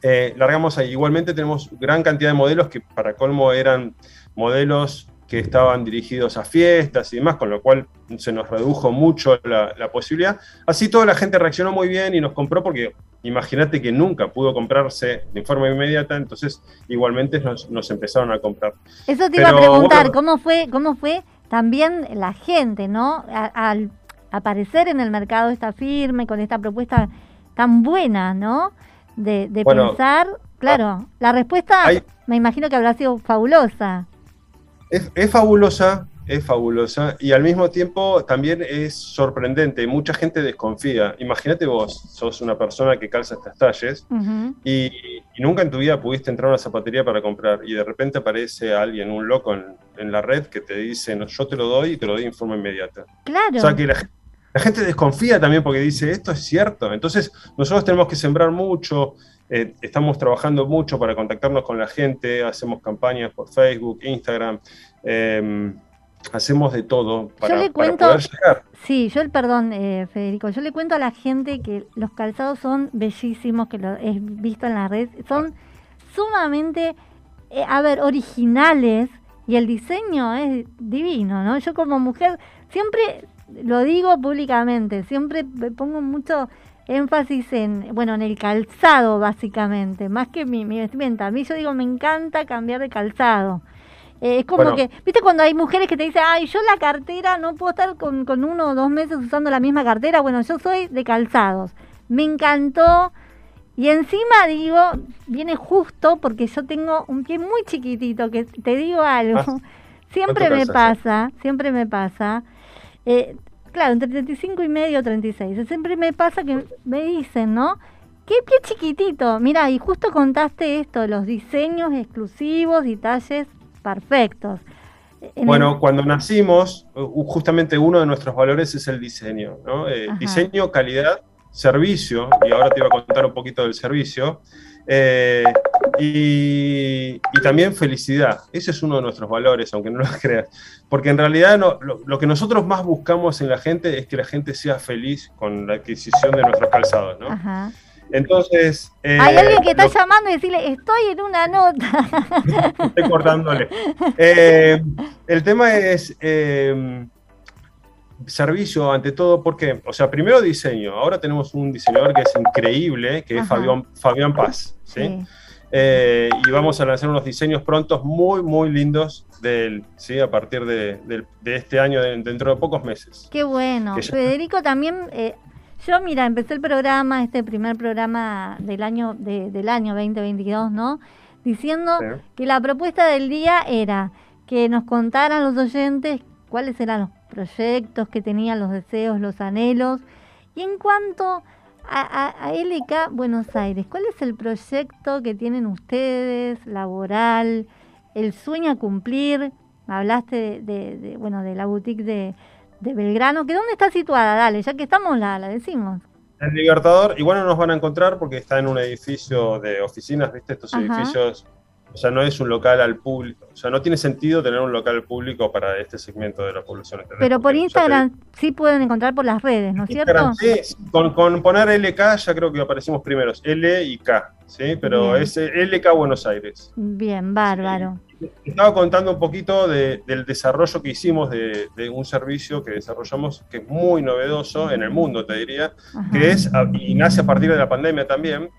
eh, largamos ahí. Igualmente tenemos gran cantidad de modelos que para colmo eran modelos que estaban dirigidos a fiestas y demás, con lo cual se nos redujo mucho la, la posibilidad. Así toda la gente reaccionó muy bien y nos compró porque imagínate que nunca pudo comprarse de forma inmediata, entonces igualmente nos, nos empezaron a comprar. Eso te iba a preguntar, bueno, ¿cómo fue, cómo fue también la gente, ¿no? A- al aparecer en el mercado esta firme, con esta propuesta tan buena, ¿no? De, de Bueno, pensar, claro, la respuesta hay- me imagino que habrá sido fabulosa. Es, es fabulosa, es fabulosa y al mismo tiempo también es sorprendente. Mucha gente desconfía. Imagínate vos, sos una persona que calza estas talles y, y nunca en tu vida pudiste entrar a una zapatería para comprar y de repente aparece alguien, un loco en, en la red que te dice, no, yo te lo doy y te lo doy en forma inmediata. Claro. O sea que la, gen- la gente desconfía también porque dice, esto es cierto. Entonces nosotros tenemos que sembrar mucho, eh, estamos trabajando mucho para contactarnos con la gente, hacemos campañas por Facebook, Instagram, eh, hacemos de todo para, yo le para cuento, poder llegar. sí, yo el perdón, eh, Federico, yo le cuento a la gente que los calzados son bellísimos, que lo he visto en la red, son sumamente, eh, a ver, originales y el diseño es divino, ¿no? Yo como mujer siempre lo digo públicamente, siempre pongo mucho énfasis en, bueno, en el calzado básicamente, más que mi, mi vestimenta. A mí yo digo, me encanta cambiar de calzado. Eh, es como Bueno. que, viste cuando hay mujeres que te dicen, ay, yo la cartera no puedo estar con, con uno o dos meses usando la misma cartera. Bueno, yo soy de calzados. Me encantó. Y encima digo, viene justo porque yo tengo un pie muy chiquitito, que te digo algo. Ah, siempre ¿cuánto me calzas, pasa, siempre me pasa. Eh, claro, entre 35 y medio, 36. Siempre me pasa que me dicen, ¿no? Qué pie chiquitito. Mira, y justo contaste esto, los diseños exclusivos y talles perfectos. En Bueno, el- cuando nacimos, justamente uno de nuestros valores es el diseño, ¿no? Eh, diseño, calidad, servicio, y ahora te iba a contar un poquito del servicio, eh, y, y también felicidad. Ese es uno de nuestros valores, aunque no lo creas. Porque en realidad no- lo, lo que nosotros más buscamos en la gente es que la gente sea feliz con la adquisición de nuestros calzados, ¿no? Ajá. Entonces... eh, Hay alguien que está lo- llamando y decirle, estoy en una nota. estoy cortándole. Eh, el tema es eh, servicio ante todo, porque, o sea, primero diseño. Ahora tenemos un diseñador que es increíble, que es. Fabián, Fabián Paz. ¿sí? Sí. Eh, y vamos a lanzar unos diseños prontos muy, muy lindos de él, ¿sí? a partir de, del- de este año, de- dentro de pocos meses. Qué bueno. Ya- Federico también, eh, yo mira, empecé el programa, este primer programa del año de- del año 2022, ¿no? Diciendo Sí. que la propuesta del día era que nos contaran los oyentes cuáles eran los proyectos que tenían, los deseos, los anhelos. Y en cuanto a, a- a LK Buenos Aires, ¿cuál es el proyecto que tienen ustedes, laboral, el sueño a cumplir? Hablaste de, de- de, bueno, de la boutique de, de Belgrano, que ¿dónde está situada? Dale, ya que estamos la, la decimos. El Libertador, igual no nos van a encontrar porque está en un edificio de oficinas, ¿viste? Estos Ajá. edificios, o sea, no es un local al público, o sea, no tiene sentido tener un local público para este segmento de la población. Pero por te Instagram sí pueden encontrar por las redes, ¿no es cierto? Sí, con, con poner LK ya creo que aparecimos primeros, L y K, ¿sí? Pero Bien. es eh, LK Buenos Aires. Bien, bárbaro. Estaba contando un poquito de- del desarrollo que hicimos de, de un servicio que desarrollamos que es muy novedoso en el mundo, te diría, que es, a- y nace a partir de la pandemia también,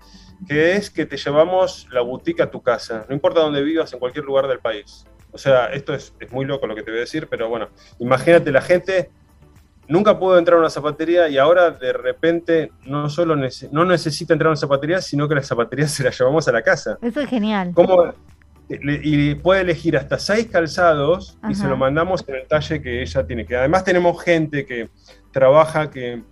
que es que te llevamos la boutique a tu casa, no importa dónde vivas, en cualquier lugar del país. O sea, esto es, es muy loco lo que te voy a decir, pero bueno, imagínate la gente nunca pudo entrar a una zapatería y ahora de repente no solo nece- no necesita entrar a una zapatería, sino que la zapatería se la llevamos a la casa. Eso es genial. ¿Cómo? Le- Y puede elegir hasta seis calzados y se lo mandamos en el talle que ella tiene. Que además tenemos gente que trabaja, que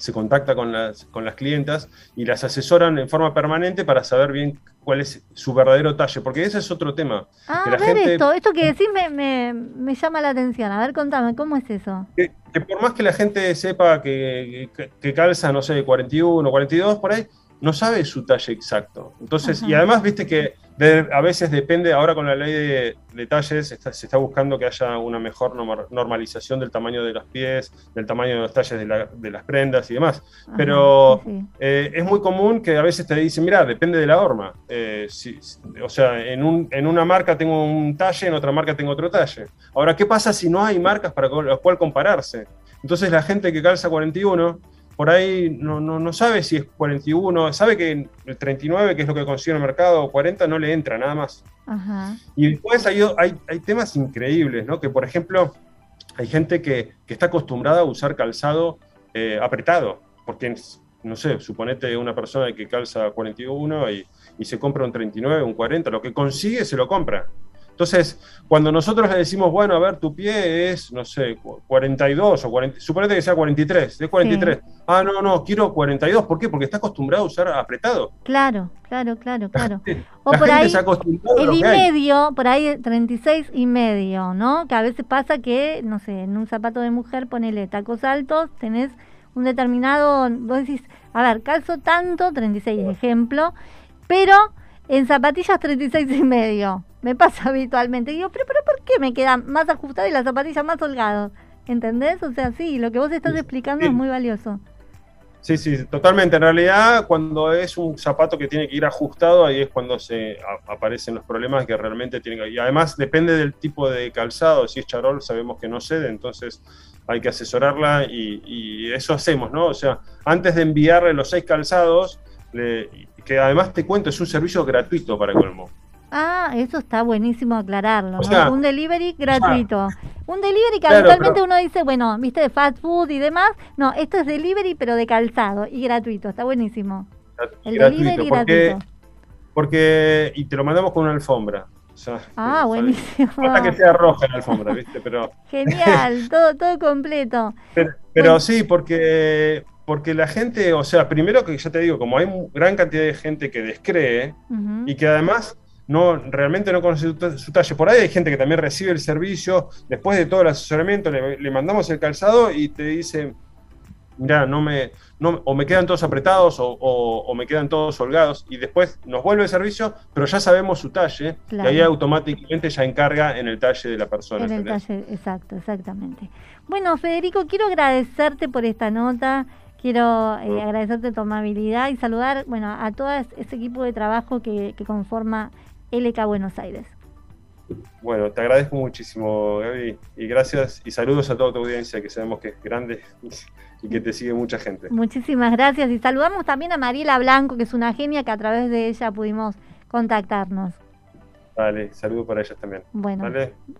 se contacta con las, con las clientas y las asesoran en forma permanente para saber bien cuál es su verdadero talle, porque ese es otro tema. Ah, que a la ver gente, esto, esto que decís me, me, me llama la atención. A ver, contame, ¿cómo es eso? que, que por más que la gente sepa que, que- que calza, no sé, 41, 42, por ahí, no sabe su talle exacto. Entonces, y además, viste que de- a veces depende, ahora con la ley de, de talles, está- se está buscando que haya una mejor norma- normalización del tamaño de los pies, del tamaño de los talles de, la- de las prendas y demás. Ajá, Pero sí, eh, es muy común que a veces te dicen, mira, depende de la horma. Eh, si- o sea, en, un- en una marca tengo un talle, en otra marca tengo otro talle. Ahora, ¿qué pasa si no hay marcas para las cuales compararse? Entonces la gente que calza 41, por ahí no, no, no sabe si es 41, sabe que el 39, que es lo que consigue en el mercado, o 40, no le entra nada más. Ajá. Y después hay, hay, hay temas increíbles, ¿no? Que por ejemplo, hay gente que, que está acostumbrada a usar calzado eh, apretado, porque, no sé, suponete una persona que calza 41 y, y se compra un 39, un 40, lo que consigue se lo compra. Entonces, cuando nosotros le decimos, bueno, a ver, tu pie es, no sé, cu- 42 o 40, suponete que sea 43, es 43. Ah, no, no, quiero 42. ¿Por qué? Porque está acostumbrado a usar apretado. Claro, claro, claro, claro. O la por gente ahí, se acostumbrado el y hay. medio, por ahí 36 y medio, ¿no? Que a veces pasa que, no sé, en un zapato de mujer ponele tacos altos, tenés un determinado, vos decís, a ver, calzo tanto, 36 ejemplo, pero en zapatillas 36 y medio. Me pasa habitualmente. Digo, pero, pero ¿por qué me quedan más ajustadas y las zapatillas más holgadas? ¿Entendés? O sea, sí, lo que vos estás explicando es muy valioso. Sí, sí, totalmente. En realidad, cuando es un zapato que tiene que ir ajustado, ahí es cuando se a- aparecen los problemas que realmente tienen que... Y además depende del tipo de calzado. Si es charol, sabemos que no cede, entonces hay que asesorarla y, y eso hacemos, ¿no? O sea, antes de enviarle los seis calzados, le- que además te cuento, es un servicio gratuito para Colmo. Ah, eso está buenísimo aclararlo. O ¿no? sea, un delivery gratuito. Un delivery que Claro, habitualmente pero- uno dice, bueno, viste, de fast food y demás. No, esto es delivery, pero de calzado y gratuito. Está buenísimo. El delivery porque, gratuito. porque y te lo mandamos con una alfombra. O sea, Ah, buenísimo. falta que sea roja la alfombra, ¿viste? Pero, Genial, todo, todo completo. pero, pero sí, porque, porque la gente, o sea, primero que ya te digo, como hay gran cantidad de gente que descree y que además no realmente no conoce su, ta- su talle. Por ahí hay gente que también recibe el servicio, después de todo el asesoramiento, le, le mandamos el calzado y te dice, mira, no me, no, o me quedan todos apretados o, o- o me quedan todos holgados, y después nos vuelve el servicio, pero ya sabemos su talle, Claro. y ahí automáticamente ya encarga en el talle de la persona. En el taller, exacto, exactamente. Bueno, Federico, quiero agradecerte por esta nota, quiero eh, agradecerte tu amabilidad y saludar, bueno, a todo ese equipo de trabajo que, que conforma LK Buenos Aires. Bueno, te agradezco muchísimo, Gaby, y gracias y saludos a toda tu audiencia, que sabemos que es grande y que te sigue mucha gente. Muchísimas gracias y saludamos también a Mariela Blanco, que es una genia que a través de ella pudimos contactarnos. Dale, saludo para ellas también. Bueno,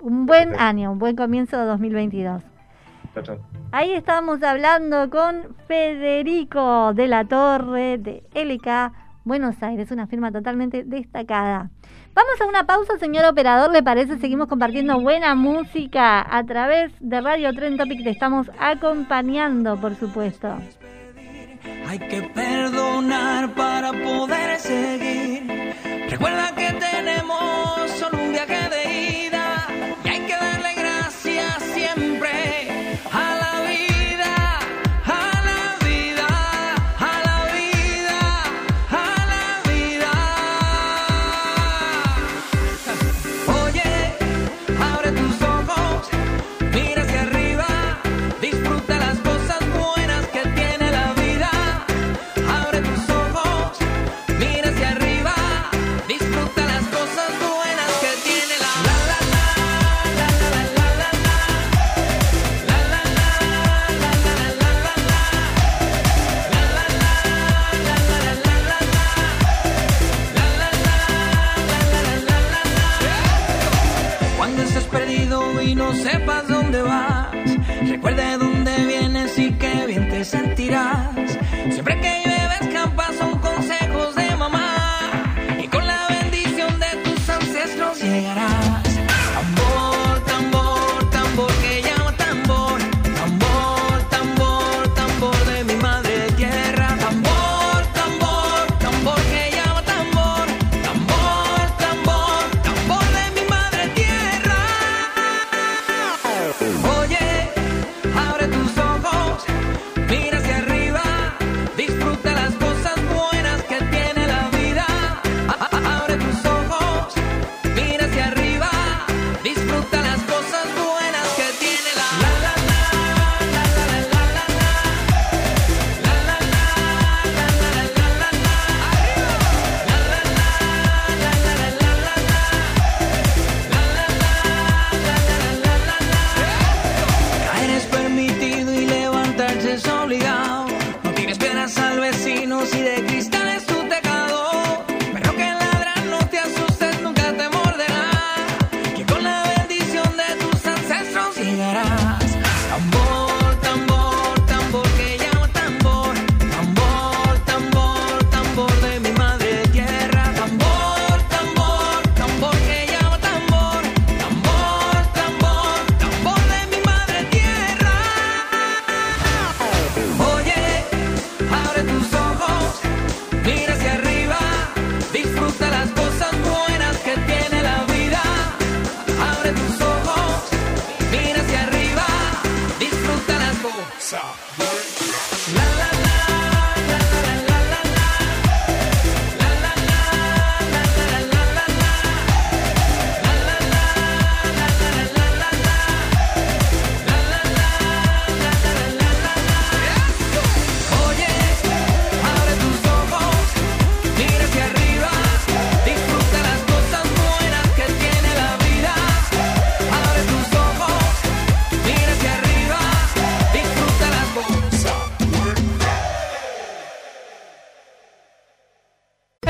un buen año, un buen comienzo de 2022. Chao, chao. Ahí estábamos hablando con Federico de la Torre de LK Buenos Aires, una firma totalmente destacada. Vamos a una pausa, señor operador, ¿le parece? Seguimos compartiendo buena música a través de Radio Tren Topic, te estamos acompañando, por supuesto. Hay que perdonar para poder seguir. Recuerda que tenemos solo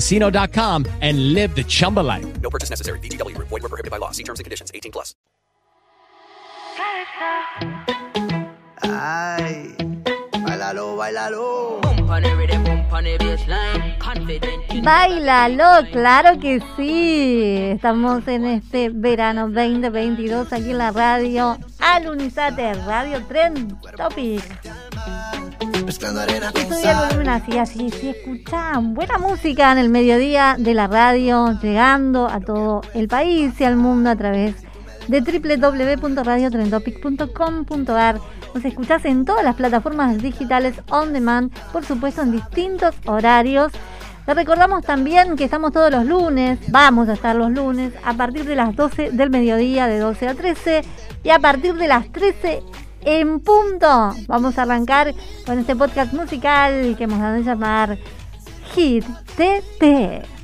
chumbacasino.com and live the Chumba life. No purchase necessary. VGW Group. Void were prohibited by law. See terms and conditions. 18 plus. Ay, bailalo, bailalo. Bailalo, claro que sí. Estamos en este verano 2022 aquí en la radio Alunizate, Radio Trend Topic. Mezclando arena con sal. así, así, sí, escuchan buena música en el mediodía de la radio, llegando a todo el país y al mundo a través de www.radiotrendopic.com.ar. Nos escuchás en todas las plataformas digitales on demand, por supuesto en distintos horarios. Te recordamos también que estamos todos los lunes, vamos a estar los lunes, a partir de las 12 del mediodía, de 12 a 13, y a partir de las 13 en punto. Vamos a arrancar con este podcast musical que hemos dado a llamar Hit TT.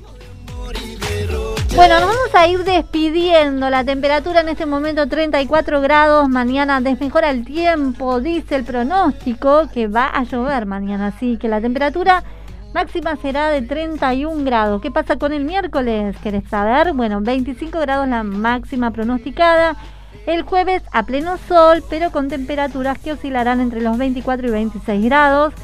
Bueno, nos vamos a ir despidiendo. La temperatura en este momento 34 grados. Mañana desmejora el tiempo, dice el pronóstico que va a llover mañana. Así que la temperatura máxima será de 31 grados. ¿Qué pasa con el miércoles? ¿Querés saber? Bueno, 25 grados la máxima pronosticada. El jueves a pleno sol, pero con temperaturas que oscilarán entre los 24 y 26 grados.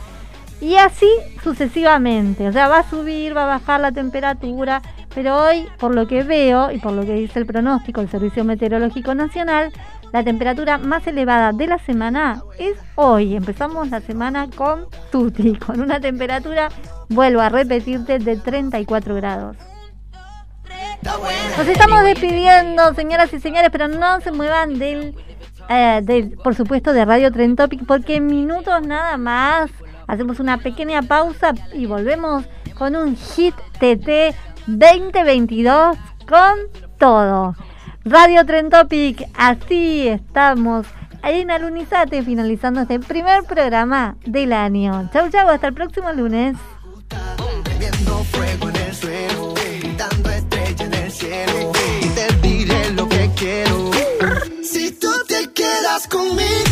Y así sucesivamente. O sea, va a subir, va a bajar la temperatura. Pero hoy, por lo que veo y por lo que dice el pronóstico del Servicio Meteorológico Nacional, la temperatura más elevada de la semana es hoy. Empezamos la semana con Tuti, con una temperatura, vuelvo a repetirte, de 34 grados. Nos estamos despidiendo, señoras y señores, pero no se muevan del, eh, del por supuesto, de Radio Tren Topic, porque minutos nada más hacemos una pequeña pausa y volvemos con un hit TT 2022 con todo. Radio Tren Topic, así estamos. Ahí en Alunizate, finalizando este primer programa del año. Chau, chau, hasta el próximo lunes. Conmigo,